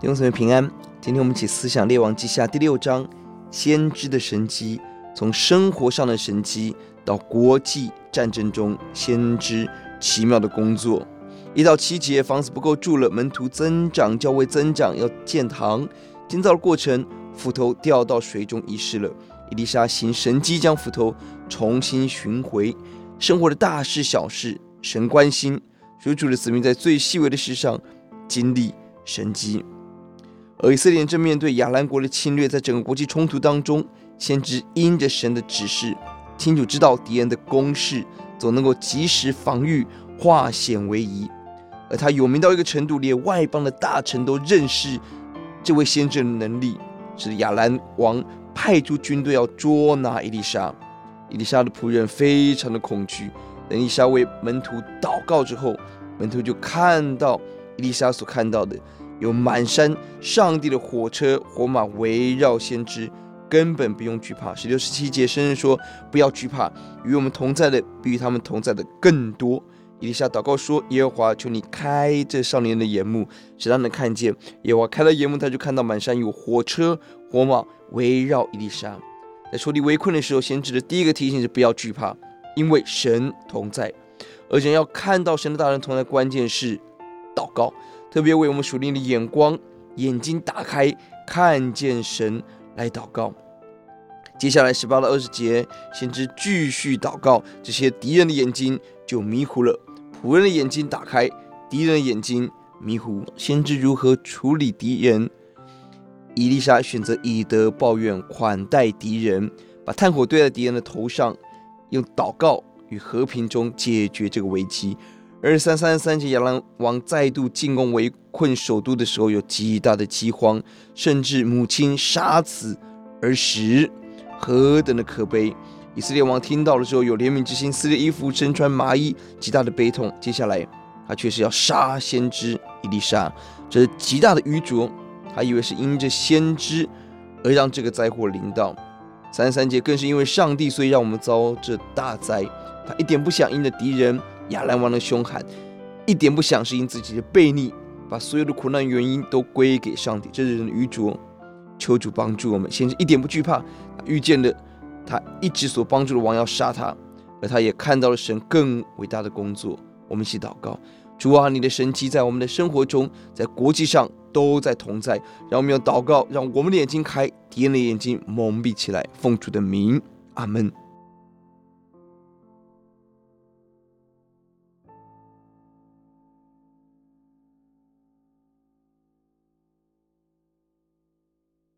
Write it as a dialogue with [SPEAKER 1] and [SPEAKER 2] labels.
[SPEAKER 1] 弟兄姊妹平安，今天我们一起思想列王记下第六章，先知的神迹，从生活上的神迹到国际战争中先知奇妙的工作。一到七节，房子不够住了，门徒增长，教会增长，要建堂。建造的过程，斧头掉到水中遗失了。伊丽莎行神迹，将斧头重新寻回。生活的大事小事，神关心。属主的子民在最细微的事上经历神迹。而以色列正面对亚兰国的侵略，在整个国际冲突当中，先知因着神的指示，清楚知道敌人的攻势，总能够及时防御，化险为夷。而他有名到一个程度，连外邦的大臣都认识这位先知的能力，使亚兰王派出军队要捉拿伊丽莎，伊丽莎的仆人非常的恐惧。等伊丽莎为门徒祷告之后，门徒就看到伊丽莎所看到的，有满山上帝的火车火马围绕先知，根本不用惧怕。十六十七节，圣经说：“不要惧怕，与我们同在的比与他们同在的更多。”以利沙祷告说：“耶和华，求你开这少年的眼目，使他能看见。”耶和华开了眼目，他就看到满山有火车火马围绕以利沙。在受敌围困的时候，先知的第一个提醒是不要惧怕，因为神同在。而且要看到神的大人同在，关键是祷告，特别为我们属灵的眼光眼睛打开，看见神来祷告。接下来十八到二十节，先知继续祷告，这些敌人的眼睛就迷糊了。仆人的眼睛打开，敌人的眼睛迷糊。先知如何处理敌人？伊丽莎选择以德报怨，款待敌人，把炭火堆在敌人的头上，用祷告与和平中解决这个危机。二十三、三三节，亚兰王再度进攻围困首都的时候，有极大的饥荒，甚至母亲杀子而食，何等的可悲！以色列王听到了之后，有怜悯之心，撕裂衣服，身穿麻衣，极大的悲痛。接下来，他却是要杀先知以利沙，这是极大的愚拙。他以为是因着先知而让这个灾祸临到。三十三节更是因为上帝，所以让我们遭这大灾。他一点不想因着敌人亚兰王的凶悍，一点不想是因自己的悖逆，把所有的苦难原因都归给上帝。这是人的愚拙。求主帮助我们，先是一点不惧怕，遇见了。他一直所帮助的王要杀他，而他也看到了神更伟大的工作。我们一起祷告：主啊，你的神迹在我们的生活中，在国际上都在同在。让我们用祷告，让我们的眼睛开，敌人的眼睛蒙蔽起来。奉主的名，阿门。